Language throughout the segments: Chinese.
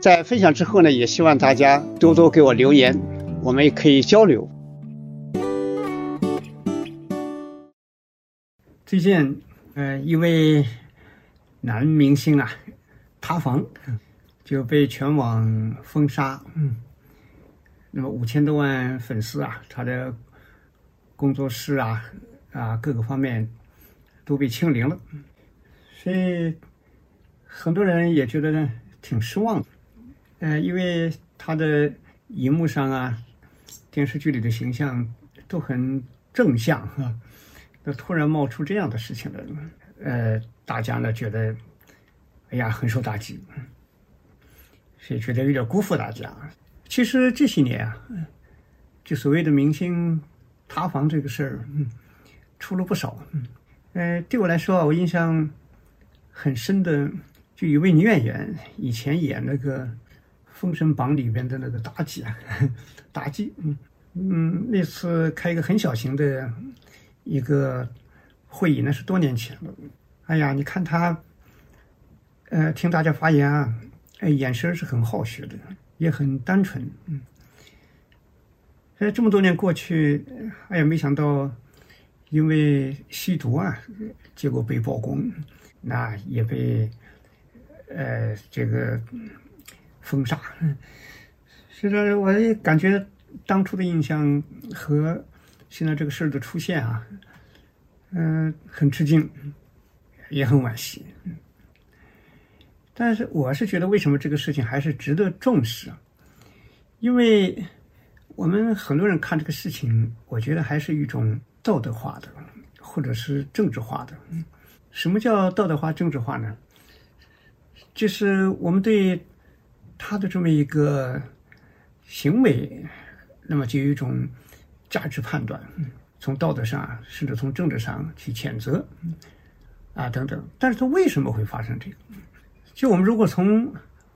在分享之后呢，也希望大家多多给我留言，我们也可以交流。最近，呃，一位男明星啊，塌房，就被全网封杀。嗯，那么五千多万粉丝啊，他的工作室啊，啊，各个方面都被清零了。所以很多人也觉得呢，挺失望的。呃，因为他的荧幕上啊，电视剧里的形象都很正向哈啊。突然冒出这样的事情来，呃，大家呢觉得，哎呀，很受打击，所以觉得有点辜负大家。其实这些年啊，就所谓的明星塌房这个事儿，嗯，出了不少。嗯呃，对我来说啊，我印象很深的，就一位女演员，以前演那个《封神榜》里边的那个妲己啊，妲己，嗯嗯，那次开一个很小型的。一个会议那是多年前了，哎呀，你看他，呃，听大家发言啊，哎，眼神是很好学的，也很单纯，嗯，哎，这么多年过去，哎呀，没想到因为吸毒啊，结果被曝光，那也被呃这个封杀，所以说，我也感觉当初的印象和。现在这个事儿的出现啊，嗯，很吃惊，也很惋惜。但是我是觉得，为什么这个事情还是值得重视？因为我们很多人看这个事情，我觉得还是一种道德化的，或者是政治化的。什么叫道德化、政治化呢？就是我们对他的这么一个行为，那么就有一种。价值判断，从道德上，甚至从政治上去谴责，啊等等。但是他为什么会发生这个？就我们如果从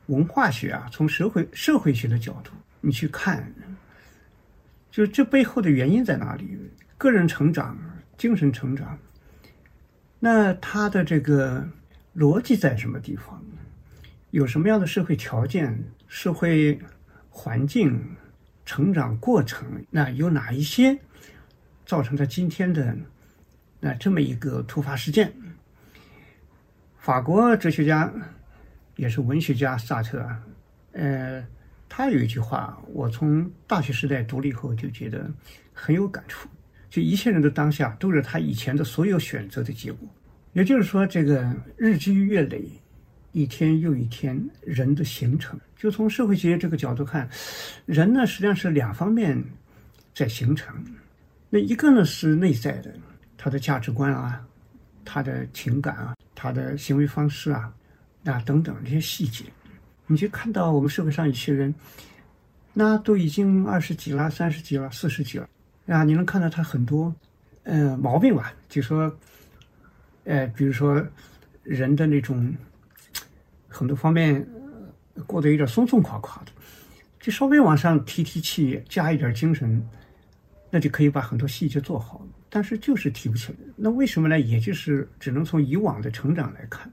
文化学啊，从社会社会学的角度，你去看，就这背后的原因在哪里？个人成长、精神成长，那他的这个逻辑在什么地方？有什么样的社会条件、社会环境？成长过程，那有哪一些造成他今天的那这么一个突发事件？法国哲学家也是文学家萨特，呃，他有一句话，我从大学时代读了以后就觉得很有感触。就一切人的当下都是他以前的所有选择的结果，也就是说，这个日积月累。一天又一天，人的形成，就从社会学这个角度看，人呢实际上是两方面在形成。那一个呢是内在的，他的价值观啊，他的情感啊，他的行为方式啊，啊等等这些细节，你就看到我们社会上一些人，那都已经二十几了、三十几了、四十几了啊，你能看到他很多呃毛病吧？就说，呃，比如说人的那种。很多方面过得有点松松垮垮的，就稍微往上提提气，加一点精神，那就可以把很多细节做好。但是就是提不起来，那为什么呢？也就是只能从以往的成长来看。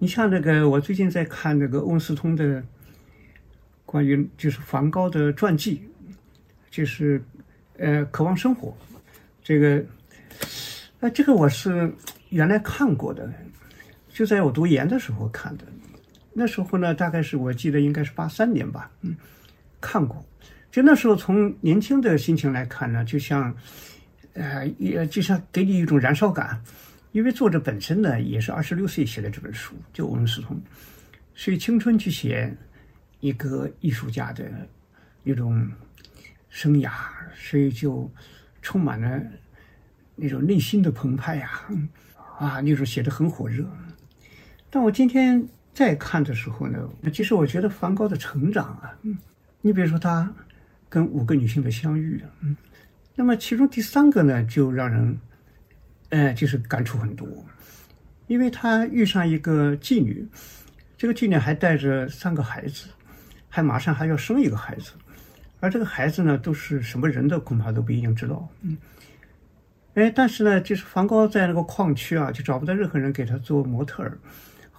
你像那个，我最近在看那个欧文斯通的关于就是梵高的传记，就是呃，渴望生活。这个，呃，这个我是原来看过的，就在我读研的时候看的。那时候呢，大概是我记得应该是八三年吧，嗯，看过。就那时候从年轻的心情来看呢，就像，呃，也就像给你一种燃烧感，因为作者本身呢也是二十六岁写的这本书，就我们思彤，所以青春去写一个艺术家的一种生涯，所以就充满了那种内心的澎湃呀，啊，那种写的很火热。但我今天再看的时候呢，其实我觉得梵高的成长啊，嗯，你比如说他跟五个女性的相遇，嗯，那么其中第三个呢，就让人，呃，就是感触很多，因为他遇上一个妓女，这个妓女还带着三个孩子，还马上还要生一个孩子，而这个孩子呢，都是什么人的，恐怕都不一定知道，嗯，哎，但是呢，就是梵高在那个矿区啊，就找不到任何人给他做模特儿。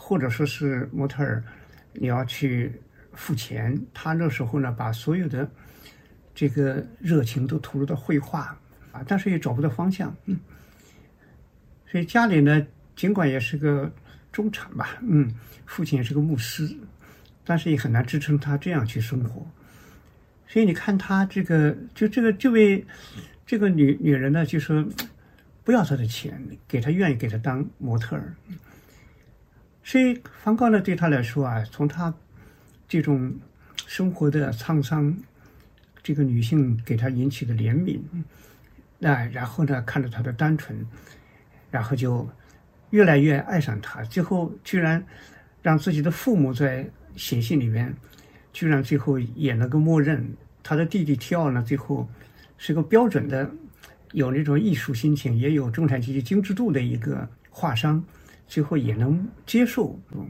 或者说是模特儿，你要去付钱。他那时候呢，把所有的这个热情都投入到绘画啊，但是也找不到方向。嗯，所以家里呢，尽管也是个中产吧，嗯，父亲也是个牧师，但是也很难支撑他这样去生活。所以你看他这个，就这个这位这个女女人呢，就说不要他的钱，给他愿意给他当模特儿。所以，梵高呢，对他来说啊，从他这种生活的沧桑，这个女性给他引起的怜悯，那然后呢，看着他的单纯，然后就越来越爱上他，最后居然让自己的父母在写信里面，居然最后也能够默认他的弟弟提奥呢，最后是个标准的有那种艺术心情，也有中产阶级精致度的一个画商。最后也能接受，嗯，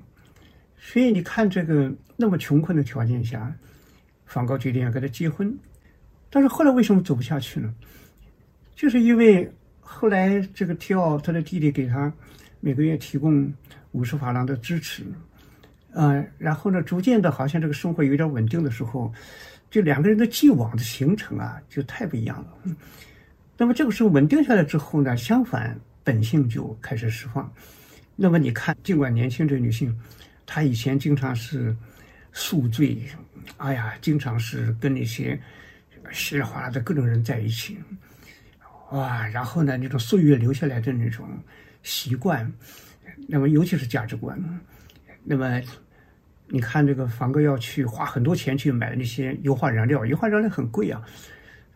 所以你看这个那么穷困的条件下，梵高决定要跟他结婚，但是后来为什么走不下去呢？就是因为后来这个提奥他的弟弟给他每个月提供五十法郎的支持，呃，然后呢，逐渐的好像这个生活有点稳定的时候，就两个人的既往的行程啊，就太不一样了。那么这个时候稳定下来之后呢，相反本性就开始释放。那么你看，尽管年轻这女性，她以前经常是宿醉，哎呀，经常是跟那些稀里哗啦的各种人在一起，哇，然后呢，那种岁月留下来的那种习惯，那么尤其是价值观，那么你看这个房哥要去花很多钱去买那些油画燃料，油画燃料很贵啊，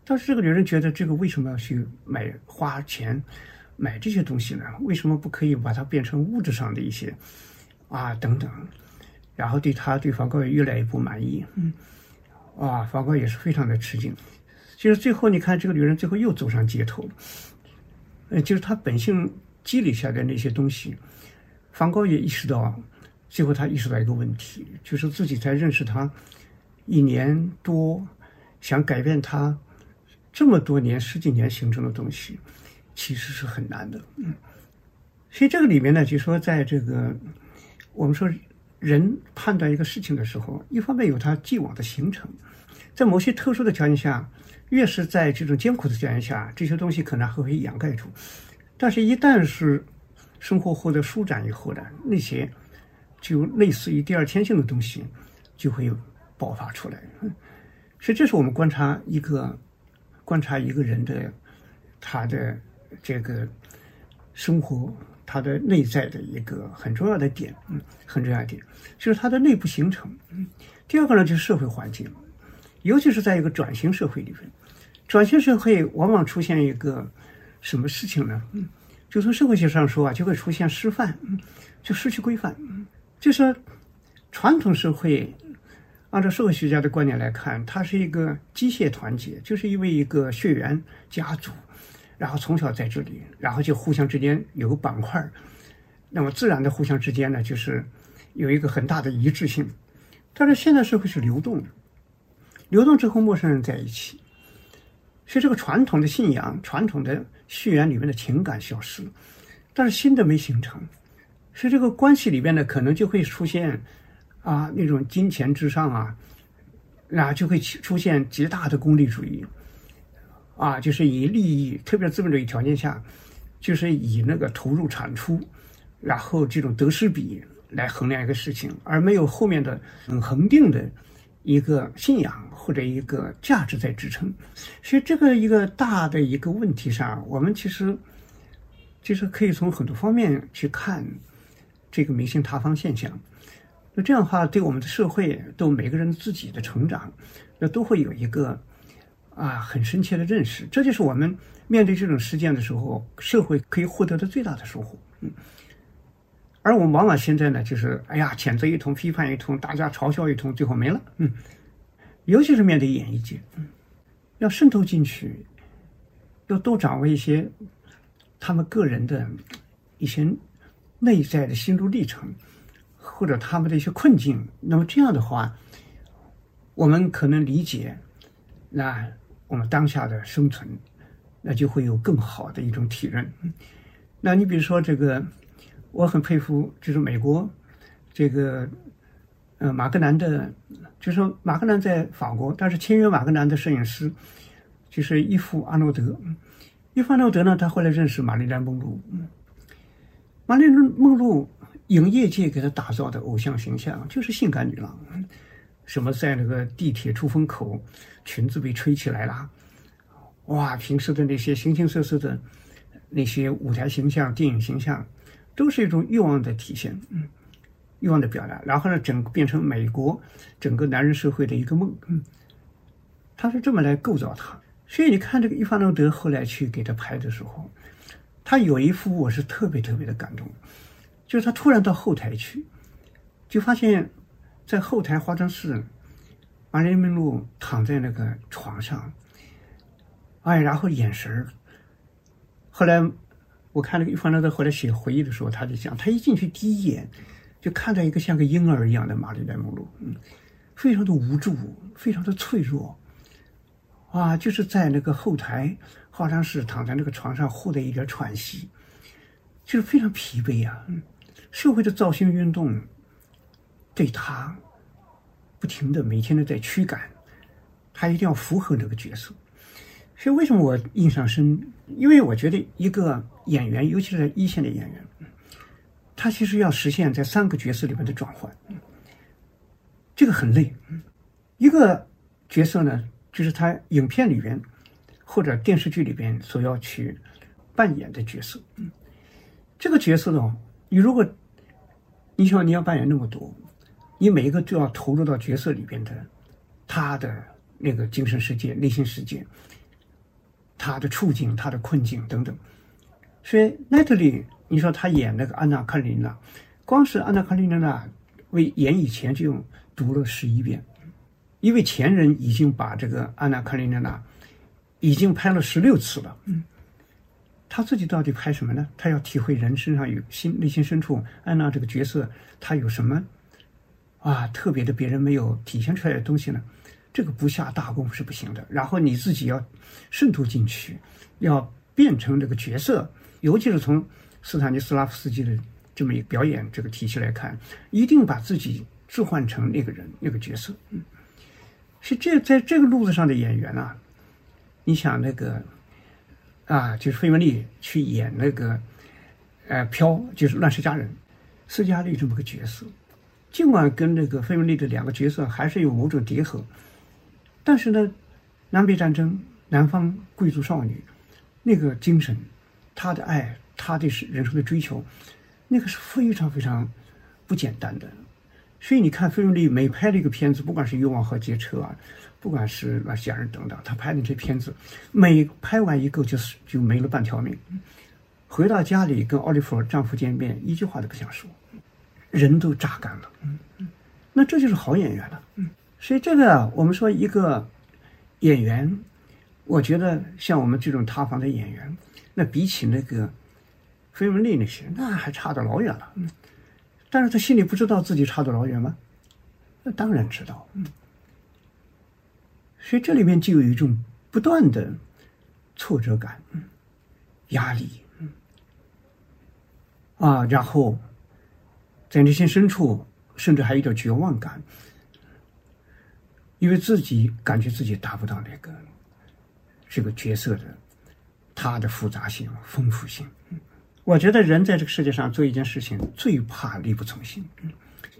但是这个女人觉得这个为什么要去买花钱？买这些东西呢？为什么不可以把它变成物质上的一些啊等等？然后对他对梵高也越来越不满意，嗯，啊，梵高也是非常的吃惊。就是最后你看这个女人最后又走上街头，呃，就是她本性积累下的那些东西，梵高也意识到，最后他意识到一个问题，就是自己在认识他一年多，想改变他这么多年十几年形成的东西。其实是很难的，嗯，所以这个里面呢，就说在这个我们说人判断一个事情的时候，一方面有他既往的形成，在某些特殊的条件下，越是在这种艰苦的条件下，这些东西可能还会掩盖住，但是，一旦是生活获得舒展以后呢，那些就类似于第二天性的东西就会爆发出来，所以这是我们观察一个观察一个人的他的。这个生活，它的内在的一个很重要的点，嗯，很重要的点，就是它的内部形成。嗯，第二个呢，就是社会环境，尤其是在一个转型社会里面，转型社会往往出现一个什么事情呢？嗯，就从社会学上说啊，就会出现失范，嗯，就失去规范。嗯，就是传统社会，按照社会学家的观点来看，它是一个机械团结，就是因为一个血缘家族。然后从小在这里，然后就互相之间有个板块那么自然的互相之间呢，就是有一个很大的一致性。但是现在社会是流动的，流动之后陌生人在一起，所以这个传统的信仰、传统的血缘里面的情感消失，但是新的没形成，所以这个关系里边呢，可能就会出现啊那种金钱至上啊，然后就会出现极大的功利主义。啊，就是以利益，特别是资本主义条件下，就是以那个投入产出，然后这种得失比来衡量一个事情，而没有后面的很恒定的一个信仰或者一个价值在支撑。所以这个一个大的一个问题上，我们其实其实可以从很多方面去看这个明星塌方现象。那这样的话，对我们的社会，对每个人自己的成长，那都会有一个啊很深切的认识。这就是我们面对这种事件的时候，社会可以获得的最大的收获。嗯。而我们往往现在呢，就是哎呀，谴责一通，批判一通，大家嘲笑一通，最后没了。嗯，尤其是面对演艺界，嗯，要渗透进去，要多掌握一些他们个人的一些内在的心路历程，或者他们的一些困境。那么这样的话，我们可能理解，那我们当下的生存，那就会有更好的一种体认。那你比如说这个。我很佩服，就是美国这个呃马格南的，就是马格南在法国，但是签约马格南的摄影师就是伊夫阿诺德。伊夫阿诺德呢，他后来认识玛丽莲梦露。玛丽莲梦露影业界给他打造的偶像形象就是性感女郎，什么在那个地铁出风口裙子被吹起来了，哇，平时的那些形形色色的那些舞台形象、电影形象。都是一种欲望的体现，嗯，欲望的表达。然后呢，整变成美国整个男人社会的一个梦，嗯，他是这么来构造他。所以你看这个伊凡诺德后来去给他拍的时候，他有一幅我是特别特别的感动，就是他突然到后台去，就发现，在后台化妆室，玛丽莲梦露躺在那个床上，哎，然后眼神儿，后来。我看那个伊凡诺德后来写回忆的时候，他就讲，他一进去第一眼，就看到一个像个婴儿一样的玛丽莲梦露，嗯，非常的无助，非常的脆弱，啊，就是在那个后台化妆室躺在那个床上，获得一点喘息，就是非常疲惫呀。社会的造星运动对他不停的每天都在驱赶，他一定要符合这个角色。所以为什么我印象深？因为我觉得一个演员，尤其是在一线的演员，他其实要实现在三个角色里面的转换，这个很累。一个角色呢，就是他影片里边或者电视剧里边所要去扮演的角色。这个角色呢，你如果你想你要扮演那么多，你每一个都要投入到角色里边的他的那个精神世界、内心世界。他的处境、他的困境等等，所以奈特利，你说他演那个安娜·卡列尼娜，光是安娜·卡列尼娜为演以前就读了十一遍，因为前人已经把这个安娜·卡列尼娜已经拍了十六次了。嗯，他自己到底拍什么呢？他要体会人身上有心内心深处安娜这个角色，他有什么啊特别的别人没有体现出来的东西呢？这个不下大功是不行的。然后你自己要渗透进去，要变成这个角色。尤其是从斯坦尼斯拉夫斯基的这么一个表演这个体系来看，一定把自己置换成那个人那个角色。嗯，是这在这个路子上的演员啊，你想那个啊，就是费雯丽去演那个呃飘，就是乱世佳人斯嘉丽这么个角色，尽管跟那个费雯丽的两个角色还是有某种叠合。但是呢，南北战争，南方贵族少女，那个精神，她的爱，她对人生的追求，那个是非常非常不简单的。所以你看，费雯丽每拍的一个片子，不管是《欲望和街车》啊，不管是《那些人》等等，她拍的这片子，每拍完一个就是就没了半条命。回到家里跟奥利弗丈夫见面，一句话都不想说，人都榨干了。嗯嗯，那这就是好演员了。嗯。所以这个，我们说一个演员，我觉得像我们这种塌房的演员，那比起那个费雯丽那些，那还差得老远了。嗯，但是他心里不知道自己差得老远吗？那当然知道。嗯，所以这里面就有一种不断的挫折感、压力，嗯，啊，然后在内心深处，甚至还有点绝望感。因为自己感觉自己达不到那个这个角色的他的复杂性、丰富性。我觉得人在这个世界上做一件事情，最怕力不从心。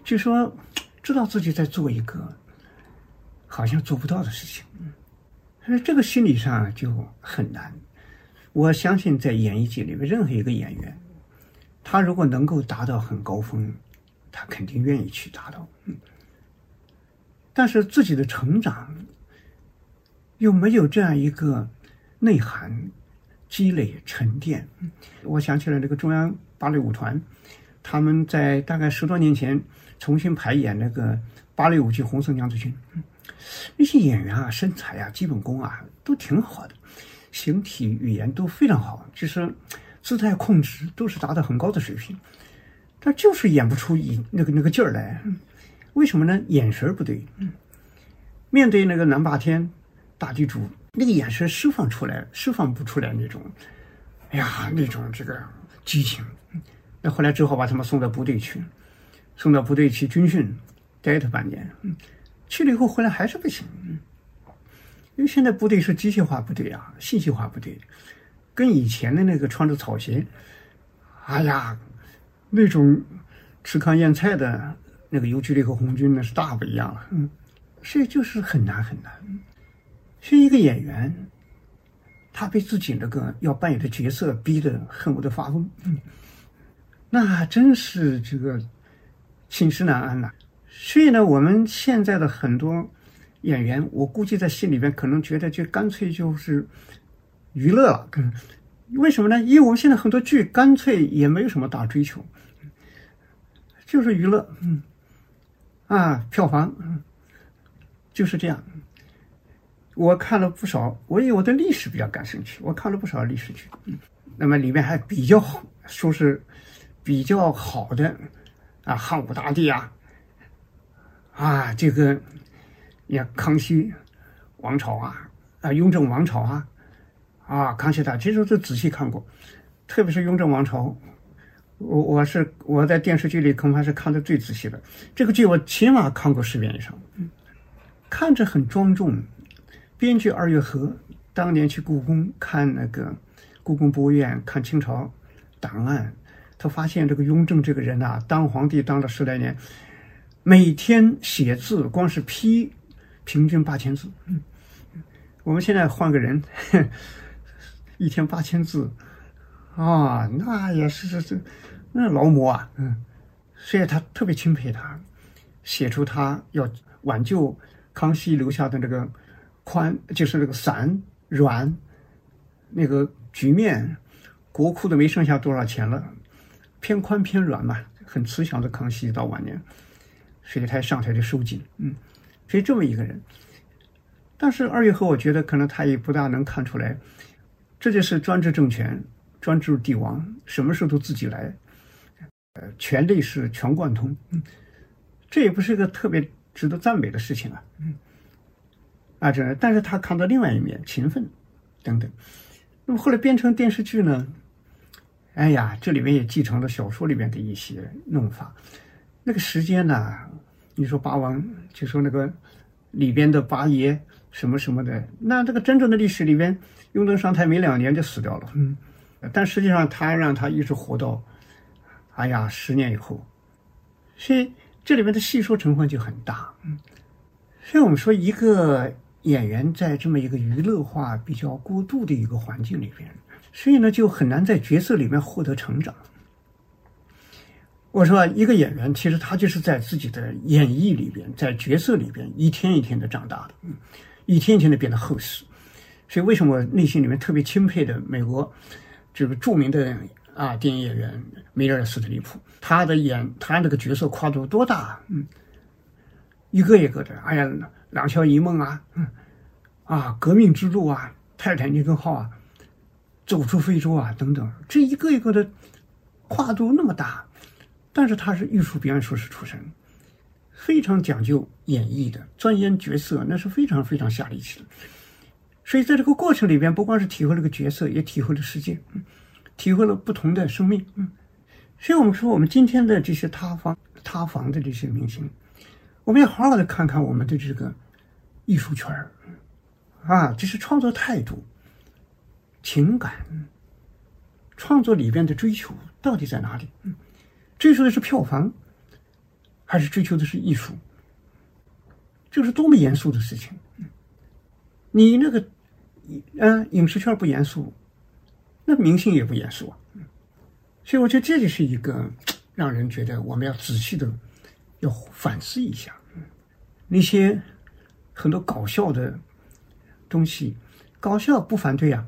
就说知道自己在做一个好像做不到的事情。所以这个心理上就很难。我相信在演艺界里面，任何一个演员，他如果能够达到很高峰，他肯定愿意去达到。但是自己的成长又没有这样一个内涵、积累、沉淀。我想起了那个中央芭蕾舞团，他们在大概十多年前重新排演那个芭蕾舞剧《红色娘子军》。那些演员啊，身材啊，基本功啊，都挺好的，形体语言都非常好，就是姿态控制都是达到很高的水平，但就是演不出一那个那个劲儿来，为什么呢？眼神不对。面对那个南霸天大地主，那个眼神释放出来，释放不出来那种，哎呀，那种这个激情。那后来只好把他们送到部队去，送到部队去军训，待他半年。去了以后回来还是不行，因为现在部队是机械化部队啊，信息化部队，跟以前的那个穿着草鞋，哎呀，那种吃糠咽菜的那个游击队和红军那是大不一样了。嗯，所以就是很难很难。所以一个演员，他被自己那个要扮演的角色逼得恨不得发疯，嗯，那真是这个寝食难安呐。所以呢，我们现在的很多演员，我估计在心里边可能觉得，就干脆就是娱乐。了。为什么呢？因为我们现在很多剧干脆也没有什么大追求，就是娱乐，嗯，啊，票房，嗯，就是这样。我看了不少，我以我对历史比较感兴趣，我看了不少历史剧，嗯，那么里面还比较好，说是比较好的啊，汉武大帝啊。啊，这个，呀，康熙王朝啊，啊，雍正王朝啊，啊，康熙大，其实都仔细看过，特别是雍正王朝，我我是我在电视剧里恐怕是看的最仔细的。这个剧我起码看过十遍以上，看着很庄重。编剧二月河当年去故宫看那个故宫博物院看清朝档案，他发现这个雍正这个人呐，当皇帝当了十来年。每天写字，光是批，平均八千字。嗯，我们现在换个人，一天八千字，啊，那也是这这那劳模啊。嗯，所以他特别钦佩他，写出他要挽救康熙留下的那个宽，就是那个散软那个局面，国库都没剩下多少钱了，偏宽偏软嘛，很慈祥的康熙到晚年。水台上台就收紧，嗯，所以这么一个人，但是二月河，我觉得可能他也不大能看出来，这就是专制政权、专制帝王，什么事都自己来，呃，权力是全贯通，嗯，这也不是一个特别值得赞美的事情啊，嗯，啊，这，但是他看到另外一面，勤奋等等，那么后来编成电视剧呢，哎呀，这里面也继承了小说里面的一些弄法。那个时间呢？你说八王，就说那个里边的八爷什么什么的，那这个真正的历史里边，雍正上台没两年就死掉了。嗯，但实际上他让他一直活到，哎呀，十年以后，所以这里面的戏说成分就很大。嗯，所以我们说一个演员在这么一个娱乐化比较过度的一个环境里边，所以呢就很难在角色里面获得成长。我说，一个演员其实他就是在自己的演绎里边，在角色里边一天一天的长大的，嗯，一天一天的变得厚实。所以，为什么我内心里面特别钦佩的美国这个著名的啊电影演员梅尔斯特里普，他的演他那个角色跨度多大？嗯，一个一个的，哎呀，两小一梦啊，嗯，啊，革命之路啊，泰坦尼克号啊，走出非洲啊，等等，这一个一个的跨度那么大。但是他是艺术表演硕士出身，非常讲究演绎的，钻研角色，那是非常非常下力气的。所以在这个过程里边，不光是体会了个角色，也体会了世界，嗯体会了不同的生命。嗯，所以我们说，我们今天的这些塌房、塌房的这些明星，我们要好好的看看我们的这个艺术圈儿啊，这是创作态度、情感、创作里边的追求到底在哪里？嗯。追求的是票房，还是追求的是艺术？这是多么严肃的事情。你那个，嗯，影视圈不严肃，那明星也不严肃啊。所以我觉得这就是一个让人觉得我们要仔细的要反思一下那些很多搞笑的东西，搞笑不反对啊，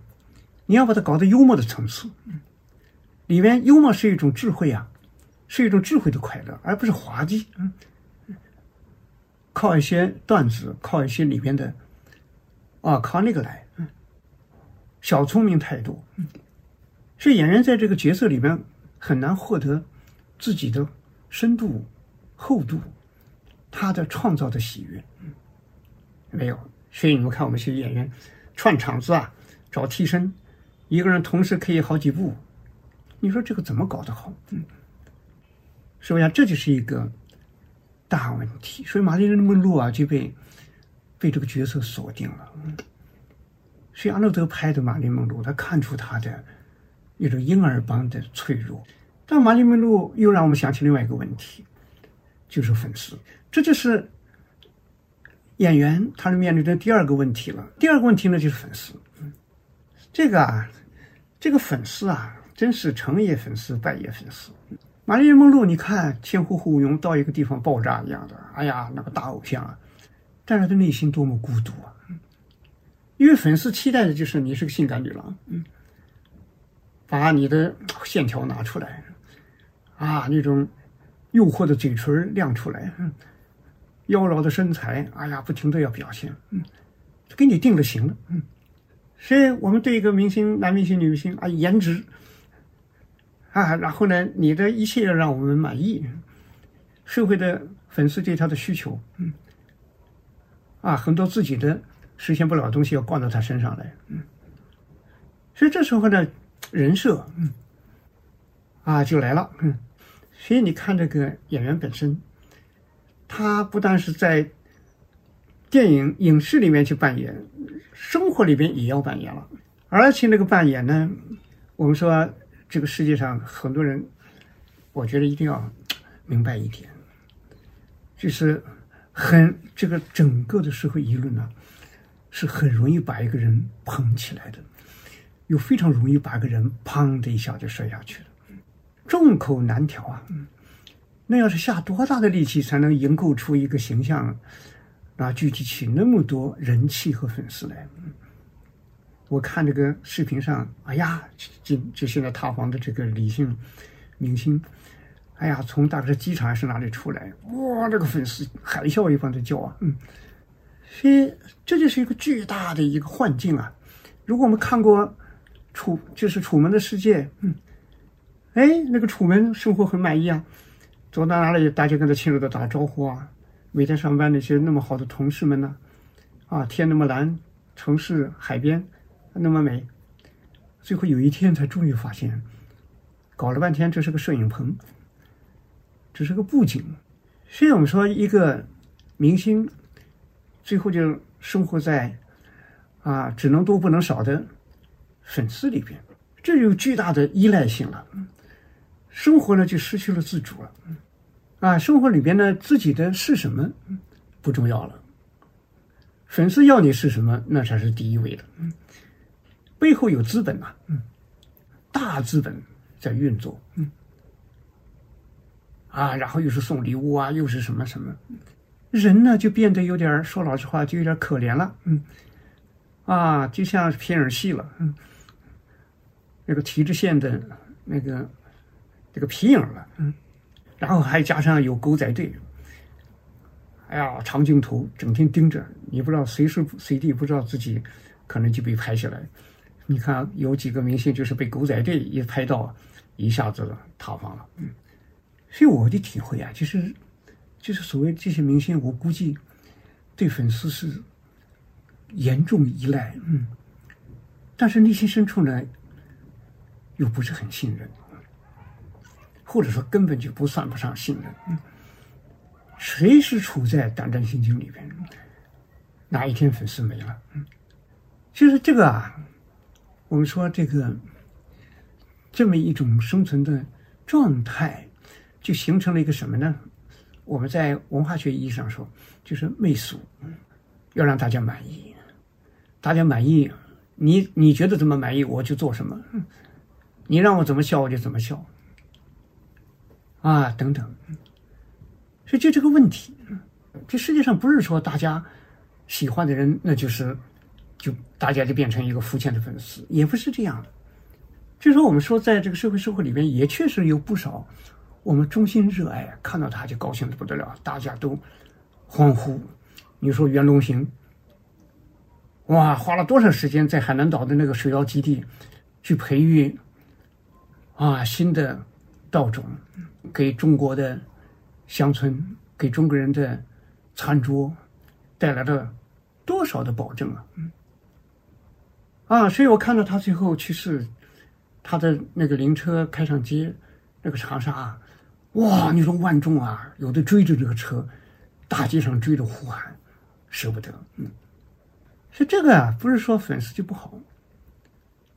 你要把它搞到幽默的层次，里面幽默是一种智慧啊，是一种智慧的快乐，而不是滑稽。嗯，靠一些段子，靠一些里边的啊，靠那个来，小聪明太多，嗯。所以演员在这个角色里面很难获得自己的深度、厚度，他的创造的喜悦，没有。所以你们看，我们这些演员串场子啊，找替身，一个人同时可以好几部，你说这个怎么搞得好？嗯，是不是？这就是一个大问题。所以玛丽莲梦露啊就被被这个角色锁定了。所以阿诺德拍的玛丽梦露，他看出他的。那种婴儿般的脆弱，但玛丽梦露又让我们想起另外一个问题，就是粉丝。这就是演员他是面临的第二个问题了。第二个问题呢，就是粉丝。这个啊，这个粉丝啊，真是成也粉丝，败也粉丝。玛丽梦露，你看天呼呼拥到一个地方爆炸一样的，哎呀，那个大偶像啊，但是他内心多么孤独啊！因为粉丝期待的就是你是个性感女郎，嗯。把你的线条拿出来，啊，那种诱惑的嘴唇亮出来，妖娆的身材，哎呀，不停的要表现，嗯，给你定了型了，嗯，所以我们对一个明星，男明星、女明星啊，颜值，啊，然后呢，你的一切要让我们满意，社会的粉丝对他的需求，嗯，啊，很多自己的实现不了的东西要灌到他身上来，嗯，所以这时候呢。人设，嗯，啊，就来了，嗯，所以你看这个演员本身，他不但是在电影影视里面去扮演，生活里边也要扮演了，而且那个扮演呢，我们说这个世界上很多人，我觉得一定要明白一点，就是很这个整个的社会舆论呢，是很容易把一个人捧起来的。又非常容易把个人砰的一下就摔下去了，众口难调啊！那要是下多大的力气才能营构出一个形象，啊，聚集起那么多人气和粉丝来？我看这个视频上，哎呀，就就现在塌房的这个李姓明星，哎呀，从大概是机场还是哪里出来，哇，这个粉丝海啸一般的叫啊，嗯，所以这就是一个巨大的一个幻境啊！如果我们看过。楚就是楚门的世界，嗯，哎，那个楚门生活很满意啊，走到哪里大家跟他亲热的打招呼啊，每天上班那些那么好的同事们呢，啊，天那么蓝，城市海边那么美，最后有一天才终于发现，搞了半天这是个摄影棚，这是个布景，所以我们说一个明星，最后就生活在啊只能多不能少的。粉丝里边，这有巨大的依赖性了，生活呢就失去了自主了，啊，生活里边呢自己的是什么不重要了，粉丝要你是什么那才是第一位的，背后有资本呐，大资本在运作，啊，然后又是送礼物啊，又是什么什么，人呢就变得有点说老实话就有点可怜了，嗯，啊，就像皮影戏了，嗯。那个体制线的那个这个皮影了，嗯，然后还加上有狗仔队，哎呀，长镜头整天盯着，你不知道随时随地不知道自己可能就被拍下来。你看有几个明星就是被狗仔队一拍到，一下子塌方了，嗯。所以我的体会啊，就是就是所谓这些明星，我估计对粉丝是严重依赖，嗯，但是内心深处呢。又不是很信任，或者说根本就不算不上信任，嗯随时处在胆战心惊里边。哪一天粉丝没了，嗯其实这个啊，我们说这个这么一种生存的状态，就形成了一个什么呢？我们在文化学意义上说，就是媚俗，要让大家满意，大家满意，你你觉得怎么满意，我就做什么，你让我怎么笑，我就怎么笑，啊，等等。所以就这个问题，这世界上不是说大家喜欢的人，那就是就大家就变成一个肤浅的粉丝，也不是这样的。就说我们说，在这个社会社会里面，也确实有不少我们衷心热爱，看到他就高兴的不得了，大家都欢呼。你说袁隆平，哇，花了多少时间在海南岛的那个水稻基地去培育啊新的稻种，给中国的乡村、给中国人的餐桌带来了多少的保证啊！啊，所以我看到他最后去世。他的那个灵车开上街，那个长沙，啊哇！你说万众啊，有的追着这个车，大街上追着呼喊，舍不得。嗯，所以这个啊，不是说粉丝就不好，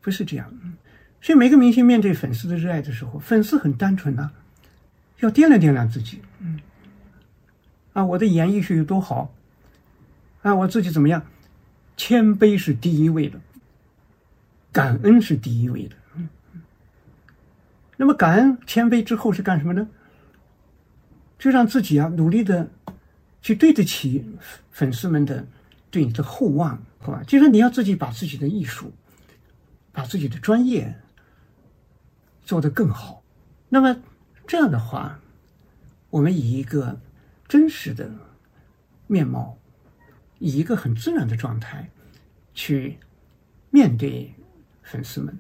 不是这样。嗯所以每个明星面对粉丝的热爱的时候，粉丝很单纯呐，要掂量掂量自己。嗯，啊，我的演艺学有多好？啊，我自己怎么样？谦卑是第一位的，感恩是第一位的。嗯那么感恩谦卑之后是干什么呢？就让自己啊努力的去对得起粉丝们的对你的厚望，好吧？就是你要自己把自己的艺术、把自己的专业做得更好。那么这样的话，我们以一个真实的面貌，以一个很自然的状态去面对粉丝们。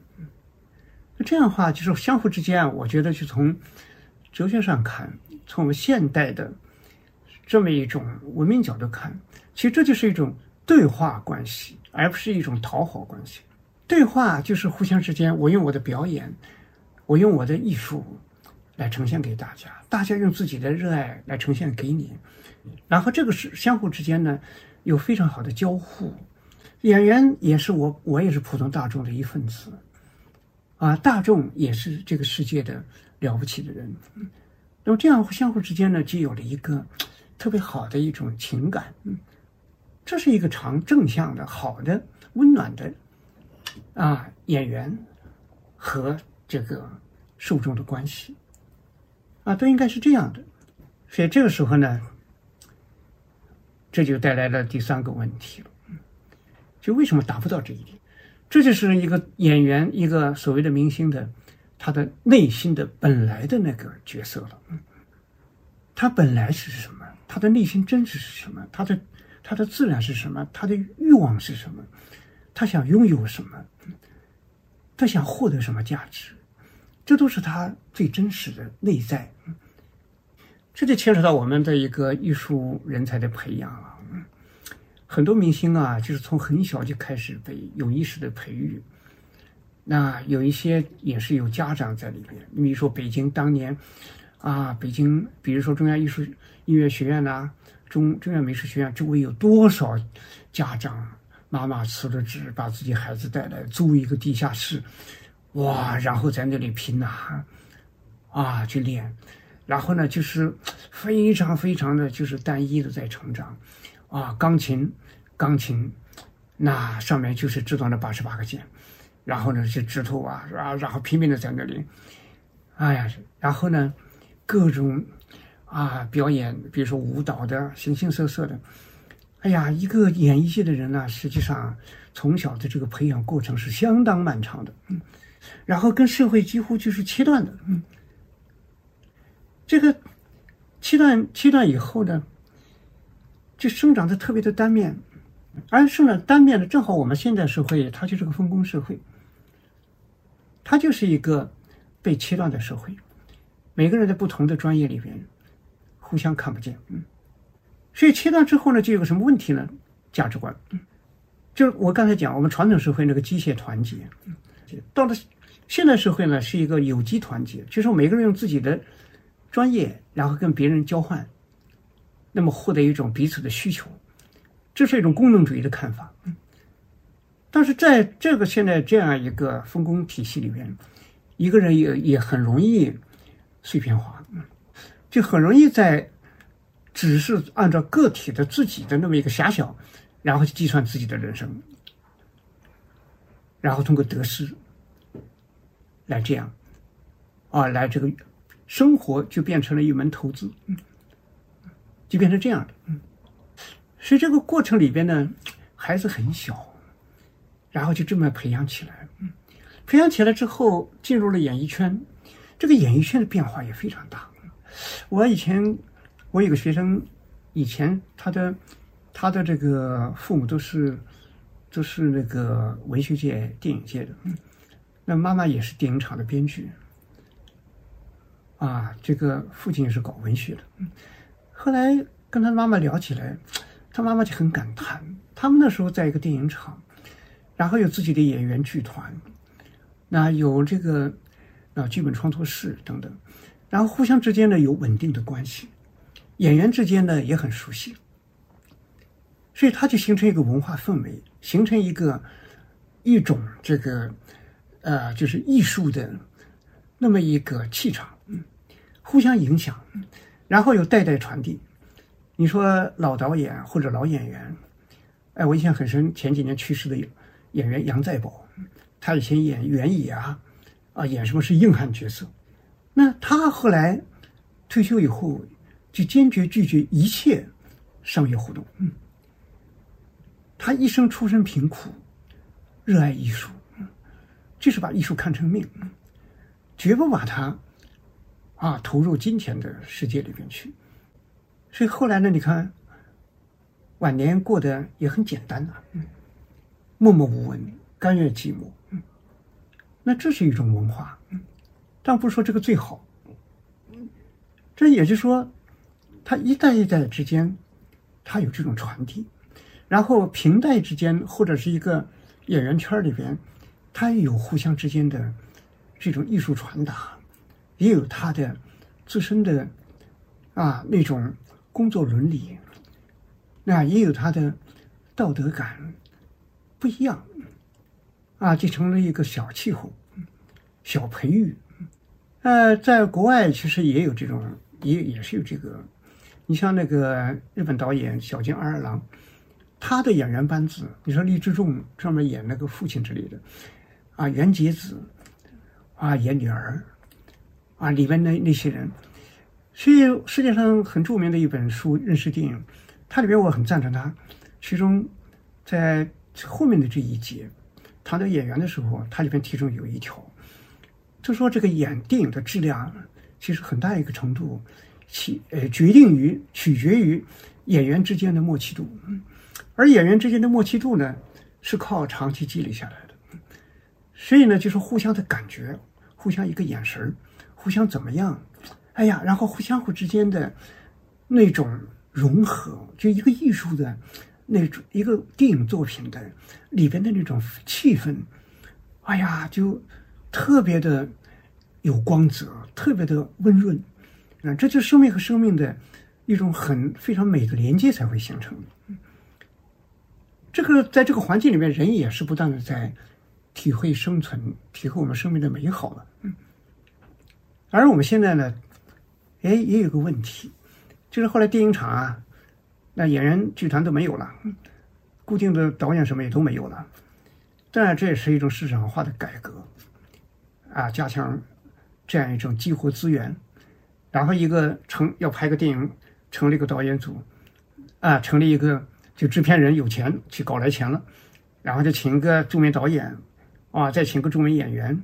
这样的话，就是相互之间啊，我觉得就从哲学上看，从我们现代的这么一种文明角度看，其实这就是一种对话关系，而不是一种讨好关系。对话就是互相之间，我用我的表演，我用我的艺术来呈现给大家，大家用自己的热爱来呈现给你，然后这个是相互之间呢有非常好的交互。演员也是我，我也是普通大众的一份子。啊，大众也是这个世界的了不起的人，那么这样相互之间呢，就有了一个特别好的一种情感，嗯，这是一个常正向的、好的、温暖的啊演员和这个受众的关系，啊，都应该是这样的。所以这个时候呢，这就带来了第三个问题了，就为什么达不到这一点？这就是一个演员，一个所谓的明星的，他的内心的本来的那个角色了。他本来是什么？他的内心真实是什么？他的他的自然是什么？他的欲望是什么？他想拥有什么？他想获得什么价值？这都是他最真实的内在。这就牵扯到我们的一个艺术人才的培养了。很多明星啊，就是从很小就开始被有意识的培育。那有一些也是有家长在里边。你比如说北京当年，啊，北京，比如说中央艺术音乐学院呐，中中央美术学院周围有多少家长妈妈辞了职，把自己孩子带来租一个地下室，哇，然后在那里拼呐，啊，去练，然后呢，就是非常非常的就是单一的在成长。啊，钢琴，钢琴，那上面就是知道那八十八个键，然后呢，是指头啊，啊，然后拼命的在那里，哎呀，然后呢，各种啊表演，比如说舞蹈的，形形色色的，哎呀，一个演艺界的人呢，实际上从小的这个培养过程是相当漫长的，嗯，然后跟社会几乎就是切断的，嗯，这个切断切断以后呢？就生长的特别的单面，而生长单面的正好我们现代社会，它就是个分工社会，它就是一个被切断的社会，每个人在不同的专业里边互相看不见，嗯，所以切断之后呢，就有个什么问题呢？价值观，嗯，就是我刚才讲，我们传统社会那个机械团结，嗯，到了现代社会呢，是一个有机团结，就是每个人用自己的专业，然后跟别人交换。那么获得一种彼此的需求，这是一种功能主义的看法。嗯但是在这个现在这样一个分工体系里边，一个人也也很容易碎片化，就很容易在只是按照个体的自己的那么一个狭小，然后去计算自己的人生，然后通过得失来这样啊，来这个生活就变成了一门投资，就变成这样的。所以这个过程里边呢，孩子很小，然后就这么培养起来。嗯，培养起来之后，进入了演艺圈，这个演艺圈的变化也非常大。我以前。我有个学生，以前他的他的这个父母都是都是那个文学界、电影界的，那妈妈也是电影厂的编剧，啊，这个父亲也是搞文学的。后来跟他妈妈聊起来，他妈妈就很感叹，他们那时候在一个电影厂，然后有自己的演员剧团，那有这个啊剧本创作室等等，然后互相之间呢有稳定的关系。演员之间呢也很熟悉，所以他就形成一个文化氛围，形成一个一种这个呃，就是艺术的那么一个气场，互相影响，然后有代代传递。你说老导演或者老演员，哎，我印象很深，前几年去世的演员杨在宝，他以前演原野啊，啊，演什么是硬汉角色，那他后来退休以后。就坚决拒绝一切商业活动。嗯，他一生出身贫苦，热爱艺术，就是把艺术看成命，绝不把它啊投入金钱的世界里边去。所以后来呢，你看晚年过得也很简单啊，默默无闻，甘愿寂寞。嗯，那这是一种文化。嗯，但不是说这个最好。这也就是说。他一代一代之间，他有这种传递，然后平代之间或者是一个演员圈里边，他也有互相之间的这种艺术传达，也有他的自身的啊那种工作伦理，那也有他的道德感不一样啊，就成了一个小气候、小培育。呃，在国外其实也有这种，也也是有这个。你像那个日本导演小津安二郎，他的演员班子，你说立志重专门演那个父亲之类的，啊，袁洁子，啊，演女儿，啊，里面那那些人，所以世界上很著名的一本书《认识电影》，它里边我很赞成他，其中在后面的这一节谈到演员的时候，它里边其中有一条，就说这个演电影的质量，其实很大一个程度。起呃，决定于取决于演员之间的默契度，而演员之间的默契度呢，是靠长期积累下来的。所以呢，就是互相的感觉，互相一个眼神互相怎么样？哎呀，然后互相互之间的那种融合，就一个艺术的那种一个电影作品的里边的那种气氛，哎呀，就特别的有光泽，特别的温润。啊，这就是生命和生命的一种很非常美的连接才会形成。这个在这个环境里面，人也是不断的在体会生存，体会我们生命的美好了。嗯。而我们现在呢，哎，也有个问题，就是后来电影厂啊，那演员剧团都没有了，固定的导演什么也都没有了。当然，这也是一种市场化的改革，啊，加强这样一种激活资源。然后一个成要拍个电影，成立个导演组，啊，成立一个就制片人有钱去搞来钱了，然后就请一个著名导演，啊，再请个著名演员，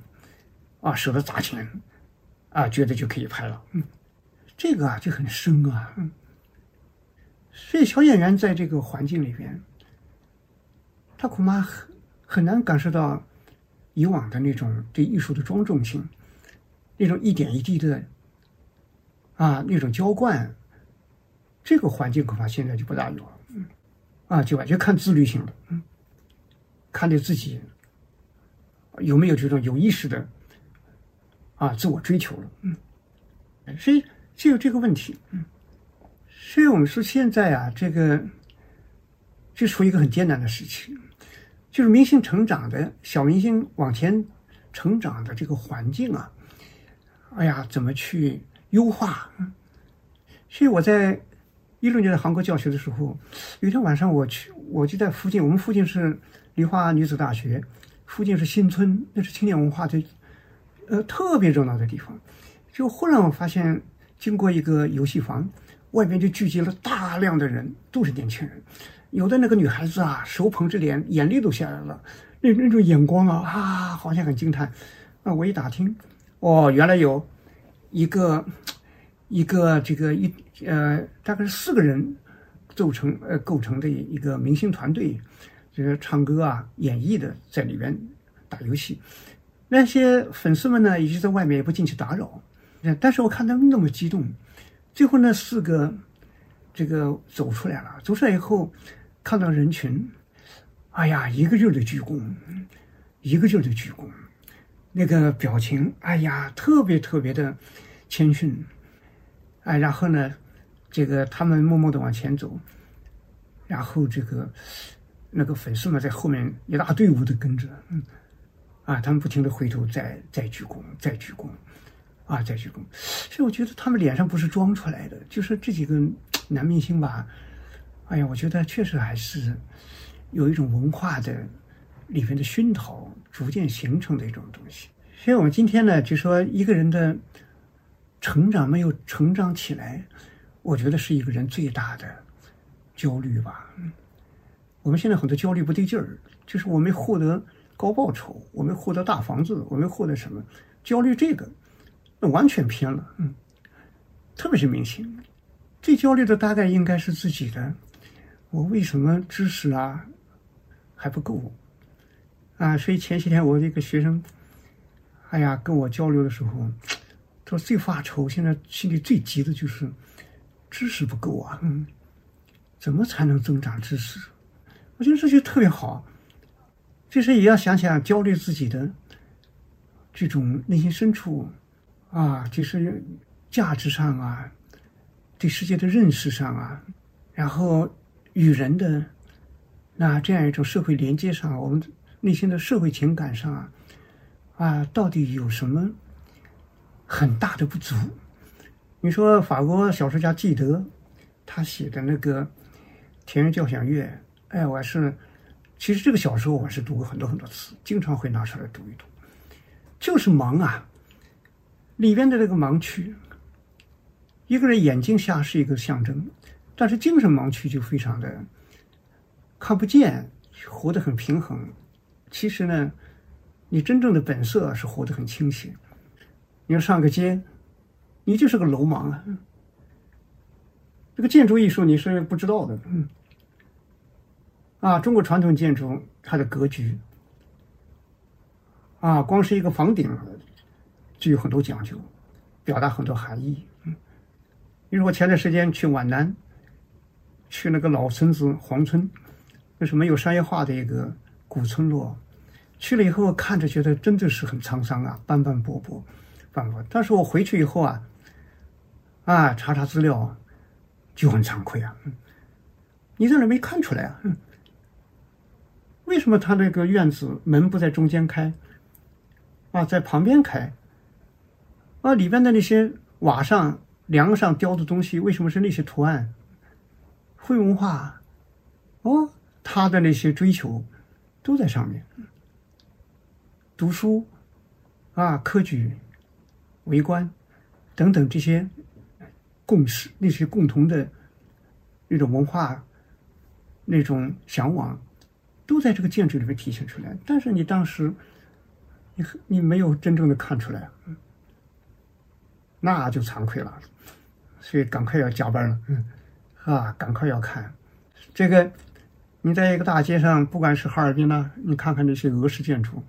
啊，舍得砸钱，啊，觉得就可以拍了，嗯，这个啊就很深啊，嗯，所以小演员在这个环境里边，他恐怕很很难感受到以往的那种对艺术的庄重性，那种一点一滴的。啊，那种浇灌，这个环境恐怕现在就不大有了。啊，就完全看自律性了。嗯，看你自己有没有这种有意识的啊自我追求了。嗯，所以就有这个问题。嗯，所以我们说现在啊，这个就处于一个很艰难的时期，就是明星成长的小明星往前成长的这个环境啊，哎呀，怎么去？优化，所以我在一六年在韩国教学的时候，有一天晚上我去，我就在附近，我们附近是梨花女子大学，附近是新村，那是青年文化的，呃，特别热闹的地方。就忽然我发现，经过一个游戏房，外面就聚集了大量的人，都是年轻人。有的那个女孩子啊，手捧着脸，眼泪都下来了，那那种眼光啊，啊，好像很惊叹。啊，我一打听，哦，原来有一个一个这个一呃，大概是四个人组成呃构成的一个明星团队，就是唱歌啊、演绎的，在里边打游戏。那些粉丝们呢，一直在外面也不进去打扰。但是我看他们那么激动，最后那四个这个走出来了，走出来以后。看到人群，哎呀，一个劲儿的鞠躬，一个劲儿的鞠躬，那个表情，哎呀，特别特别的谦逊，哎，然后呢，这个他们默默的往前走，然后这个那个粉丝们在后面一大队伍的跟着，嗯，啊，他们不停的回头再再鞠躬，再鞠躬，啊，再鞠躬，所以我觉得他们脸上不是装出来的，就是这几个男明星吧。哎呀，我觉得确实还是有一种文化的里面的熏陶，逐渐形成的一种东西。所以我们今天呢，就说一个人的成长没有成长起来，我觉得是一个人最大的焦虑吧。我们现在很多焦虑不对劲儿，就是我没获得高报酬，我没获得大房子，我没获得什么，焦虑这个，完全偏了。嗯，特别是明星，最焦虑的大概应该是自己的。我为什么知识啊还不够啊？所以前些天我这个学生，哎呀，跟我交流的时候，他说最发愁，现在心里最急的就是知识不够啊。嗯，怎么才能增长知识？我觉得这就特别好。就是也要想想焦虑自己的这种内心深处啊，就是价值上啊，对世界的认识上啊，然后。与人的那这样一种社会连接上，我们内心的社会情感上啊，啊，到底有什么很大的不足？你说法国小说家纪德他写的那个《田园交响乐》，哎，我是其实这个小说我是读过很多很多次，经常会拿出来读一读。就是忙啊，里边的这个盲区，一个人眼睛瞎是一个象征。但是精神盲区就非常的看不见，活得很平衡。其实呢，你真正的本色是活得很清醒。你要上个街，你就是个楼盲啊。这个建筑艺术你是不知道的，嗯。啊，中国传统建筑它的格局，啊，光是一个房顶就有很多讲究，表达很多含义。嗯，比如我前段时间去皖南。去那个老村子黄村，那是没有商业化的一个古村落。去了以后看着觉得真的是很沧桑啊，斑斑驳驳，斑驳。但是我回去以后啊，啊查查资料，就很惭愧啊。你在那没看出来啊？为什么他那个院子门不在中间开，啊在旁边开？啊里边的那些瓦上梁上雕的东西，为什么是那些图案？会文化，哦，他的那些追求都在上面。读书啊，科举、为官等等这些共识，那些共同的那种文化、那种向往，都在这个建筑里面体现出来。但是你当时，你你没有真正的看出来，嗯那就惭愧了。所以赶快要加班了，嗯。啊，赶快要看，这个，你在一个大街上，不管是哈尔滨呐，你看看这些俄式建筑，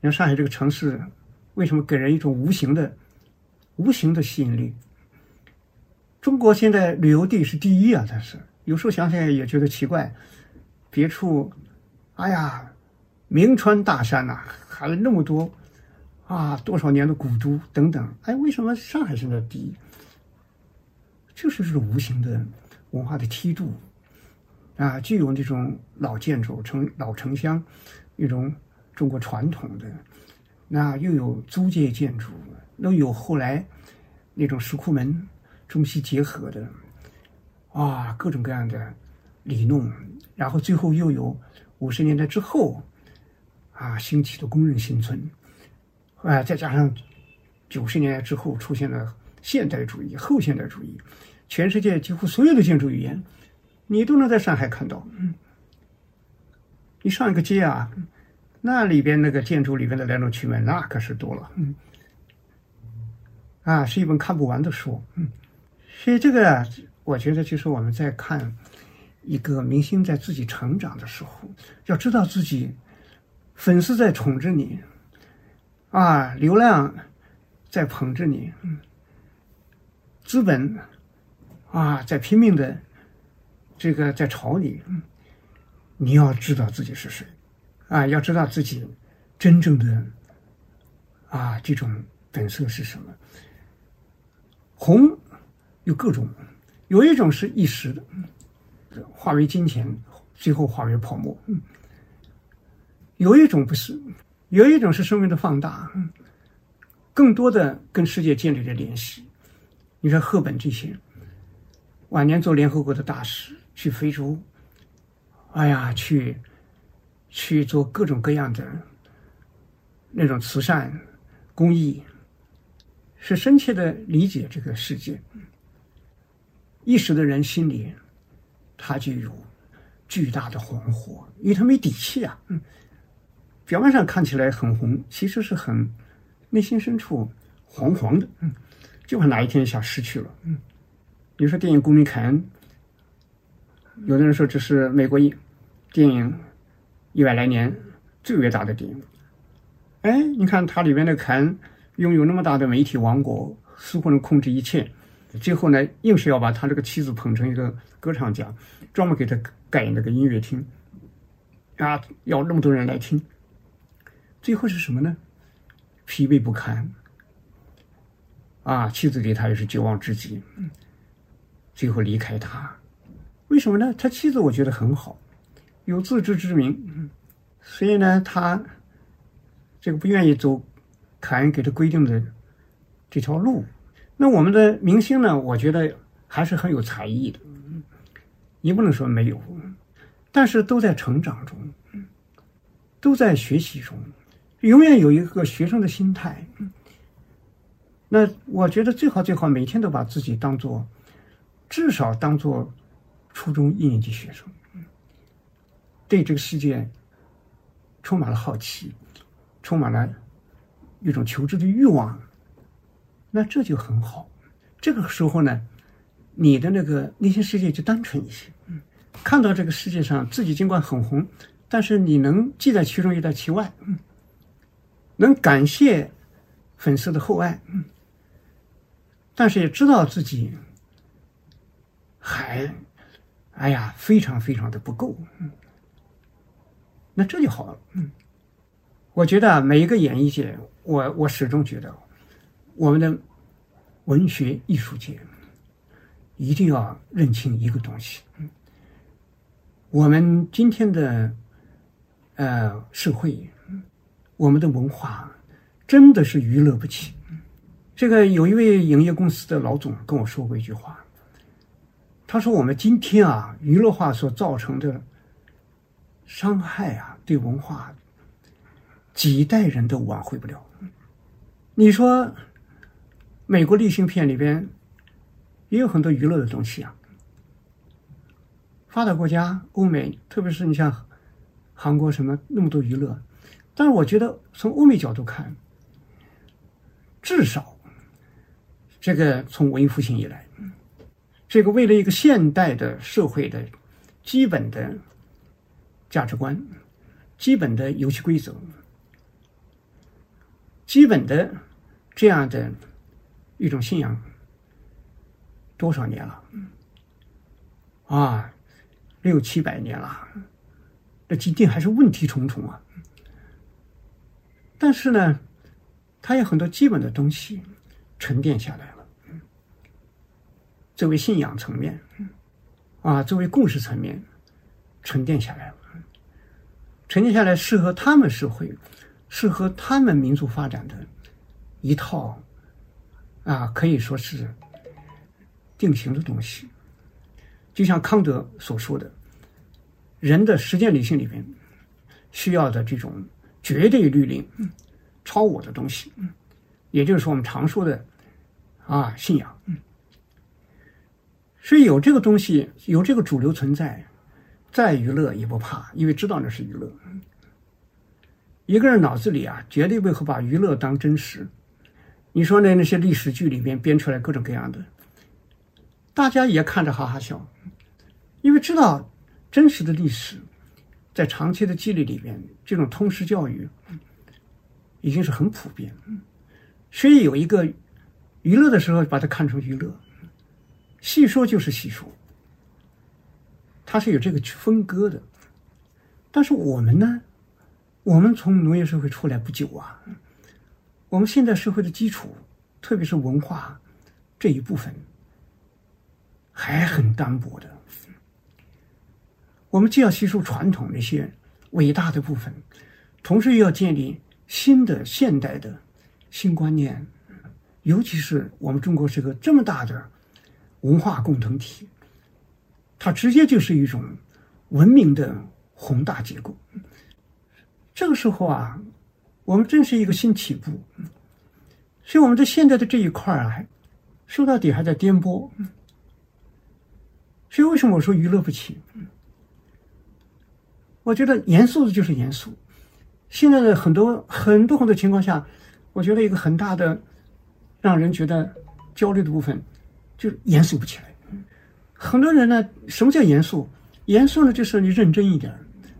你看上海这个城市，为什么给人一种无形的、无形的吸引力？中国现在旅游地是第一啊，但是有时候想想也觉得奇怪，别处，哎呀，名川大山呐，还有那么多，啊，多少年的古都等等，哎，为什么上海现在第一？就是这种无形的。文化的梯度，啊，既有这种老建筑、城老城乡，一种中国传统的，那又有租界建筑，又有后来那种石库门中西结合的，啊，各种各样的理论，然后最后又有五十年代之后啊兴起的工人新村，啊，再加上九十年代之后出现了现代主义、后现代主义，全世界几乎所有的建筑语言，你都能在上海看到。嗯，你上一个街啊，那里边那个建筑里边的来龙去脉，那可是多了。嗯，啊，是一本看不完的书。嗯，所以这个。我觉得，就是我们在看一个明星在自己成长的时候，要知道自己粉丝在宠着你，啊，流量在捧着你，资本啊在拼命的这个在炒你，你要知道自己是谁，啊，要知道自己真正的啊这种本色是什么。红有各种。有一种是一时的，化为金钱，最后化为泡沫。有一种不是，有一种是生命的放大，更多的跟世界建立了联系。你说赫本这些，晚年做联合国的大使，去非洲，哎呀，去去做各种各样的那种慈善公益，是深切的理解这个世界。一时的人心里，他就有巨大的惶火，因为他没底气啊。表面上看起来很红，其实是很内心深处惶惶的。嗯，就怕哪一天一下失去了。嗯，比如说电影《公民凯恩》，有的人说这是美国影电影一百来年最伟大的电影。哎，你看它里面的凯恩拥有那么大的媒体王国，似乎能控制一切。最后呢，硬是要把他这个妻子捧成一个歌唱家，专门给他盖那个音乐厅，啊，要那么多人来听。最后是什么呢？疲惫不堪，啊，妻子对他也是绝望至极，最后离开他。为什么呢？他妻子我觉得很好，有自知之明，所以呢，他这个不愿意走凯恩给他规定的这条路。那我们的明星呢？我觉得还是很有才艺的，你不能说没有，但是都在成长中，都在学习中，永远有一个学生的心态。那我觉得最好最好每天都把自己当做，至少当做初中一年级学生，对这个世界充满了好奇，充满了一种求知的欲望。那这就很好，这个时候呢，你的那个内心世界就单纯一些。看到这个世界上自己尽管很红，但是你能既在其中又在其外。能感谢粉丝的厚爱。嗯，但是也知道自己还，哎呀，非常非常的不够。那这就好了。嗯，我觉得每一个演艺界，我我始终觉得。我们的文学艺术界一定要认清一个东西：，我们今天的呃社会，嗯我们的文化真的是娱乐不起。这个有一位影业公司的老总跟我说过一句话，他说：“我们今天啊，娱乐化所造成的伤害啊，对文化几代人都挽回不了。”你说？美国类型片里边也有很多娱乐的东西啊。发达国家、欧美，特别是你像韩国什么那么多娱乐，但是我觉得从欧美角度看，至少这个从文艺复兴以来，这个为了一个现代的社会的基本的价值观、基本的游戏规则、基本的这样的。一种信仰，多少年了？啊，六七百年了，那今天还是问题重重啊。但是呢，它有很多基本的东西沉淀下来了。作为信仰层面，啊，作为共识层面，沉淀下来了。沉淀下来，适合他们社会、适合他们民族发展的一套。啊，可以说是定型的东西。就像康德所说的，人的实践理性里边需要的这种绝对律令、超我的东西，也就是说我们常说的啊信仰。所以有这个东西，有这个主流存在，再娱乐也不怕，因为知道那是娱乐。一个人脑子里啊，绝对不会把娱乐当真实。你说那那些历史剧里面编出来各种各样的，大家也看着哈哈笑，因为知道真实的历史，在长期的积累里边，这种通识教育已经是很普遍。所以有一个娱乐的时候，把它看成娱乐。细说就是细说，它是有这个分割的。但是我们呢，我们从农业社会出来不久啊，我们现在社会的基础，特别是文化这一部分，还很单薄的。我们既要吸收传统那些伟大的部分，同时又要建立新的现代的新观念，尤其是我们中国是个这么大的。文化共同体，它直接就是一种文明的宏大结构。这个时候啊，我们正是一个新起步，所以我们在现在的这一块啊，说到底还在颠簸。所以为什么我说娱乐不起？我觉得严肃的就是严肃。现在的很多很多很多情况下，我觉得一个很大的让人觉得焦虑的部分。就严肃不起来。很多人呢，什么叫严肃？严肃呢，就是你认真一点，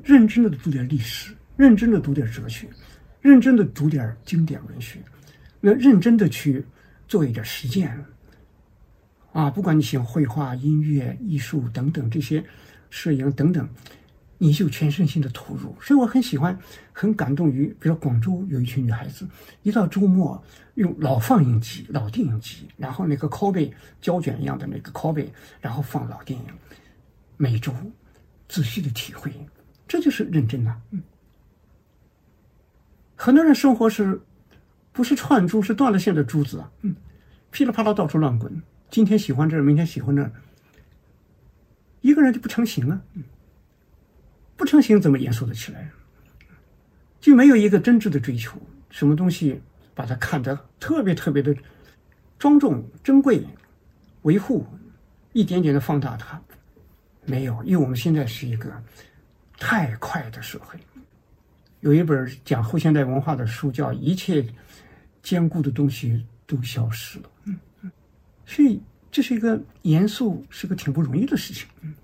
认真的读点历史，认真的读点哲学，认真的读点经典文学，那认真的去做一点实践。啊，不管你喜欢绘画、音乐、艺术等等这些，摄影等等。你就全身心的投入，所以我很喜欢，很感动于，比如广州有一群女孩子，一到周末用老放映机、老电影机，然后那个拷贝胶卷一样的那个拷贝，然后放老电影，每周仔细的体会，这就是认真的。嗯，很多人生活是，不是串珠，是断了线的珠子啊。嗯，噼里啪啦到处乱滚，今天喜欢这，明天喜欢那，一个人就不成形了。嗯。不成形怎么严肃的起来？就没有一个真挚的追求，什么东西把它看得特别特别的庄重、珍贵、维护，一点点的放大它，没有，因为我们现在是一个太快的社会。有一本讲后现代文化的书，叫《一切坚固的东西都消失了》。嗯嗯，所以这是一个严肃，是个挺不容易的事情。嗯。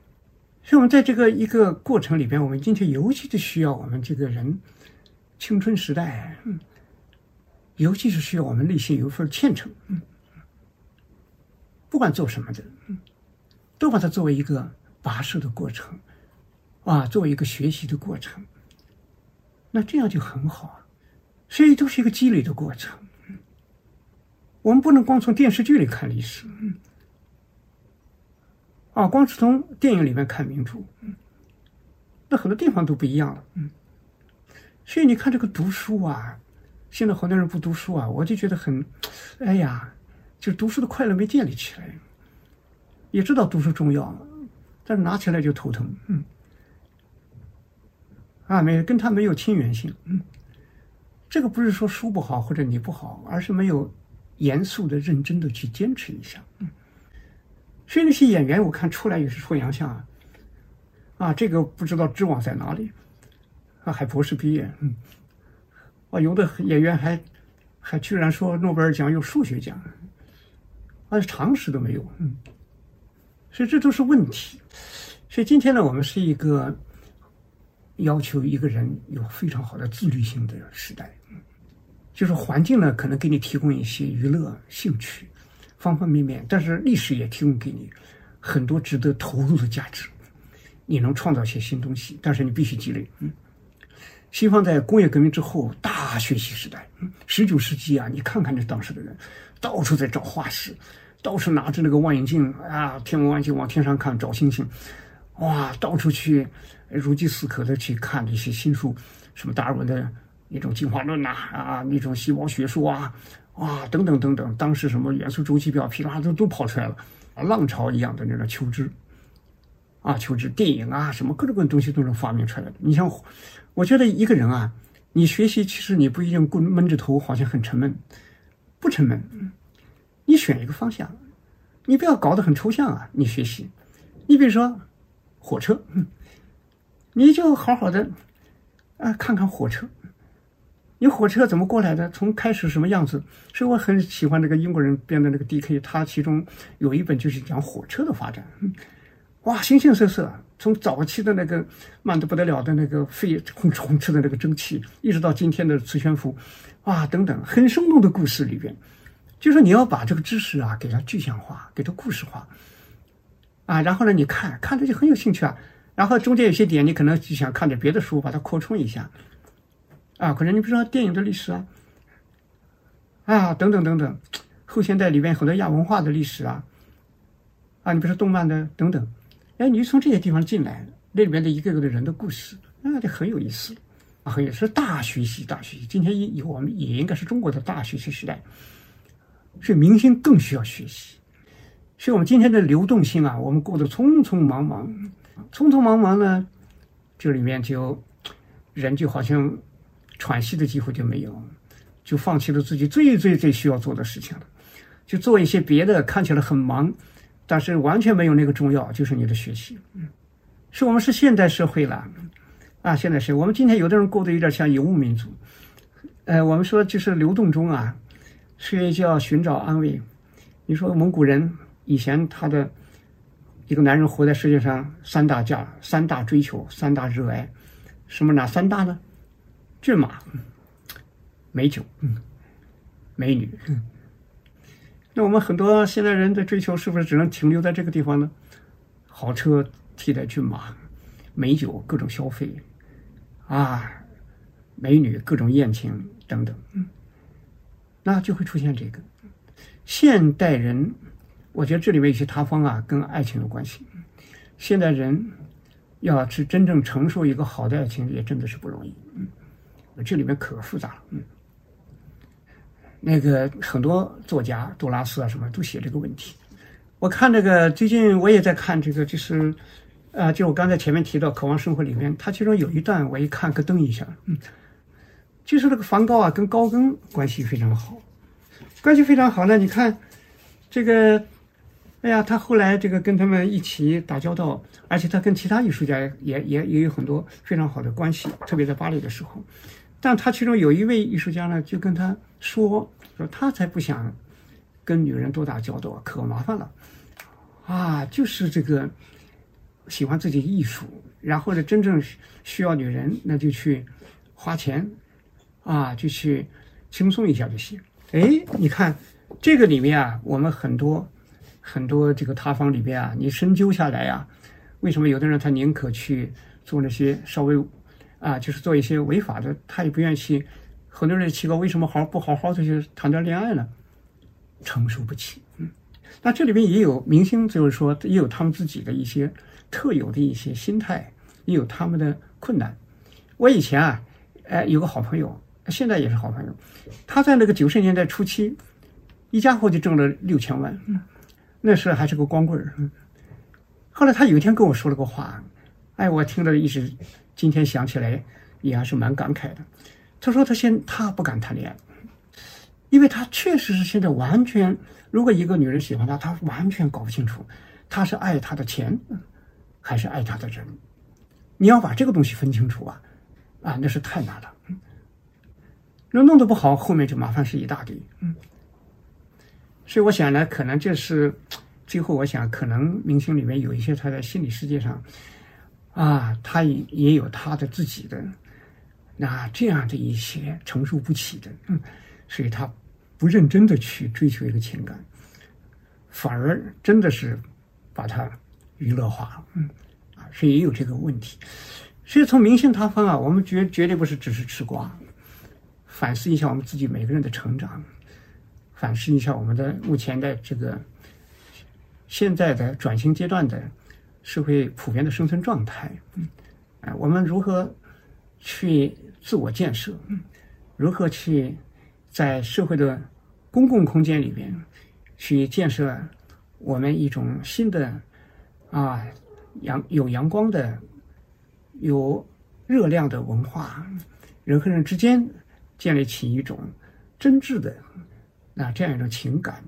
所以，我们在这个一个过程里边，我们今天尤其的需要我们这个人青春时代，嗯，尤其是需要我们内心有一份虔诚，嗯，不管做什么的，嗯，都把它作为一个跋涉的过程，啊，作为一个学习的过程，那这样就很好啊。所以，都是一个积累的过程。我们不能光从电视剧里看历史，嗯。啊，光是从电影里面看民主，那很多地方都不一样了。嗯，所以你看这个读书啊，现在好多人不读书啊，我就觉得很，哎呀，就读书的快乐没建立起来。也知道读书重要，但是拿起来就头疼。嗯，啊，没跟他没有亲缘性。嗯，这个不是说书不好或者你不好，而是没有严肃的、认真的去坚持一下。嗯。所以那些演员，我看出来也是出洋相啊，啊，这个不知道知网在哪里，啊，还博士毕业，嗯，啊，有的演员还还居然说诺贝尔奖有数学奖，啊，常识都没有，嗯，所以这都是问题。所以今天呢，我们是一个要求一个人有非常好的自律性的时代，就是环境呢，可能给你提供一些娱乐兴趣。方方面面，但是历史也提供给你很多值得投入的价值，你能创造一些新东西，但是你必须积累。嗯，西方在工业革命之后大学习时代，十九世纪啊，你看看这当时的人，到处在找化石，到处拿着那个望远镜啊，天文望远镜往天上看找星星，哇，到处去如饥似渴的去看这些新书，什么达尔文的那种进化论呐，啊，那种细胞学说啊。哇，等等等等，当时什么元素周期表，噼里啪啦都都跑出来了，啊，浪潮一样的那种求知，啊，求知电影啊，什么各种各样东西都能发明出来。你像，我觉得一个人啊，你学习其实你不一定闷闷着头，好像很沉闷，不沉闷。你选一个方向，你不要搞得很抽象啊。你学习，你比如说火车，你就好好的啊看看火车。你火车怎么过来的？从开始什么样子？所以我很喜欢那个英国人编的那个 D.K.，他其中有一本就是讲火车的发展。哇，形形色色，从早期的那个慢得不得了的那个飞轰哧轰哧的那个蒸汽，一直到今天的磁悬浮，哇，等等，很生动的故事里边，就是你要把这个知识啊给它具象化，给它故事化，啊，然后呢，你看看着就很有兴趣啊，然后中间有些点你可能就想看点别的书，把它扩充一下。啊，可能你比如说电影的历史啊，啊，等等等等，后现代里面很多亚文化的历史啊，啊，你比如说动漫的等等，哎，你就从这些地方进来，那里面的一个个的人的故事，那就很有意思，啊，很有意思，大学习，大学习。今天以后我们也应该是中国的大学习时代，所以明星更需要学习。所以我们今天的流动性啊，我们过得匆匆忙忙，匆匆忙忙呢，这里面就人就好像。喘息的机会就没有，就放弃了自己最最最需要做的事情了，就做一些别的，看起来很忙，但是完全没有那个重要，就是你的学习。嗯，是我们是现代社会了，啊，现在是我们今天有的人过得有点像游牧民族，呃，我们说就是流动中啊，所以就要寻找安慰。你说蒙古人以前他的一个男人活在世界上三大价、三大追求、三大热爱，什么哪三大呢？骏马、美酒、美女，那我们很多现代人的追求是不是只能停留在这个地方呢？豪车替代骏马，美酒各种消费，啊，美女各种艳情等等，那就会出现这个现代人。我觉得这里面有些塌方啊，跟爱情有关系。现代人要去真正承受一个好的爱情，也真的是不容易。这里面可复杂了，嗯，那个很多作家杜拉斯啊什么都写这个问题。我看这个最近我也在看这个，就是，呃，就我刚才前面提到《渴望生活》里面，它其中有一段我一看咯噔一下，嗯，就是这个梵高啊跟高更关系非常好，关系非常好呢。你看这个，哎呀，他后来这个跟他们一起打交道，而且他跟其他艺术家也也也有很多非常好的关系，特别在巴黎的时候。但他其中有一位艺术家呢，就跟他说说他才不想跟女人多打交道，可麻烦了，啊，就是这个喜欢自己艺术，然后呢，真正需要女人，那就去花钱，啊，就去轻松一下就行。哎，你看这个里面啊，我们很多很多这个塌方里边啊，你深究下来呀，为什么有的人他宁可去做那些稍微。啊，就是做一些违法的，他也不愿意去。很多人奇怪，为什么好不好好的去谈段恋爱呢？承受不起。嗯，那这里边也有明星，就是说也有他们自己的一些特有的一些心态，也有他们的困难。我以前啊，哎，有个好朋友，现在也是好朋友。他在那个九十年代初期，一家伙就挣了六千万，嗯那时候还是个光棍儿。后来他有一天跟我说了个话，哎，我听着一直。今天想起来也还是蛮感慨的。他说他现他不敢谈恋爱，因为他确实是现在完全，如果一个女人喜欢他，他完全搞不清楚，他是爱他的钱，还是爱他的人。你要把这个东西分清楚啊，啊，那是太难了。那弄得不好，后面就麻烦是一大堆。嗯，所以我想呢，可能就是最后，我想可能明星里面有一些他在心理世界上。啊，他也也有他的自己的那这样的一些承受不起的，嗯，所以他不认真的去追求一个情感，反而真的是把它娱乐化，嗯，啊，所以也有这个问题。所以从明星塌方啊，我们绝绝对不是只是吃瓜，反思一下我们自己每个人的成长，反思一下我们的目前的这个现在的转型阶段的。社会普遍的生存状态，嗯，哎，我们如何去自我建设？嗯，如何去在社会的公共空间里边去建设我们一种新的啊阳有阳光的、有热量的文化，人和人之间建立起一种真挚的那这样一种情感，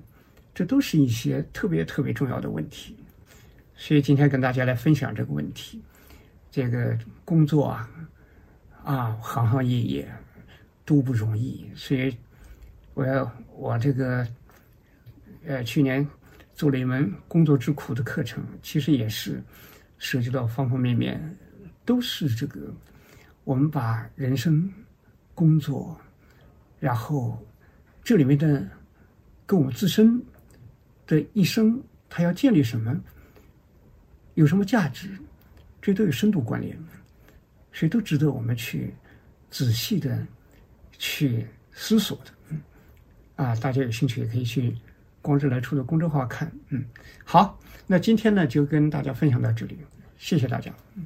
这都是一些特别特别重要的问题。所以今天跟大家来分享这个问题，这个工作啊，啊，行行业业都不容易。所以，我要我这个，呃，去年做了一门工作之苦的课程，其实也是涉及到方方面面，都是这个，我们把人生、工作，然后这里面的跟我们自身的一生，它要建立什么？有什么价值？这都有深度关联，所以都值得我们去仔细的去思索的。嗯，啊，大家有兴趣也可以去光之来处的公众号看。嗯，好，那今天呢就跟大家分享到这里，谢谢大家。嗯。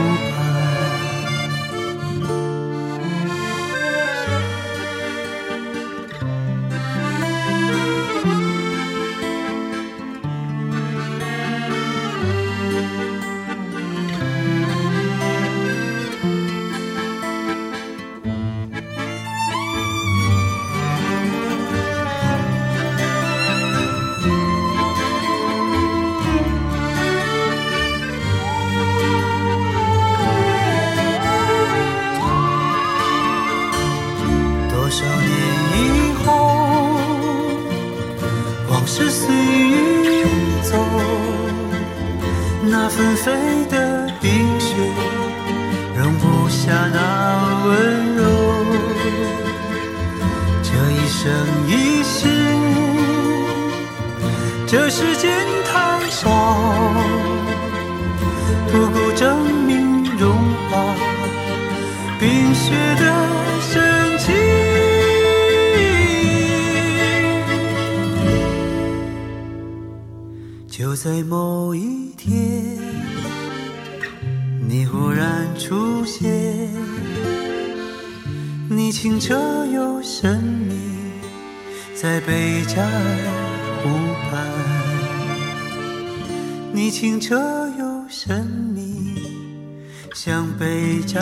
这世间太少不够证明融化冰雪的深情就在某一天你忽然出现你清澈又神秘在贝加尔湖清澈又神秘像被扎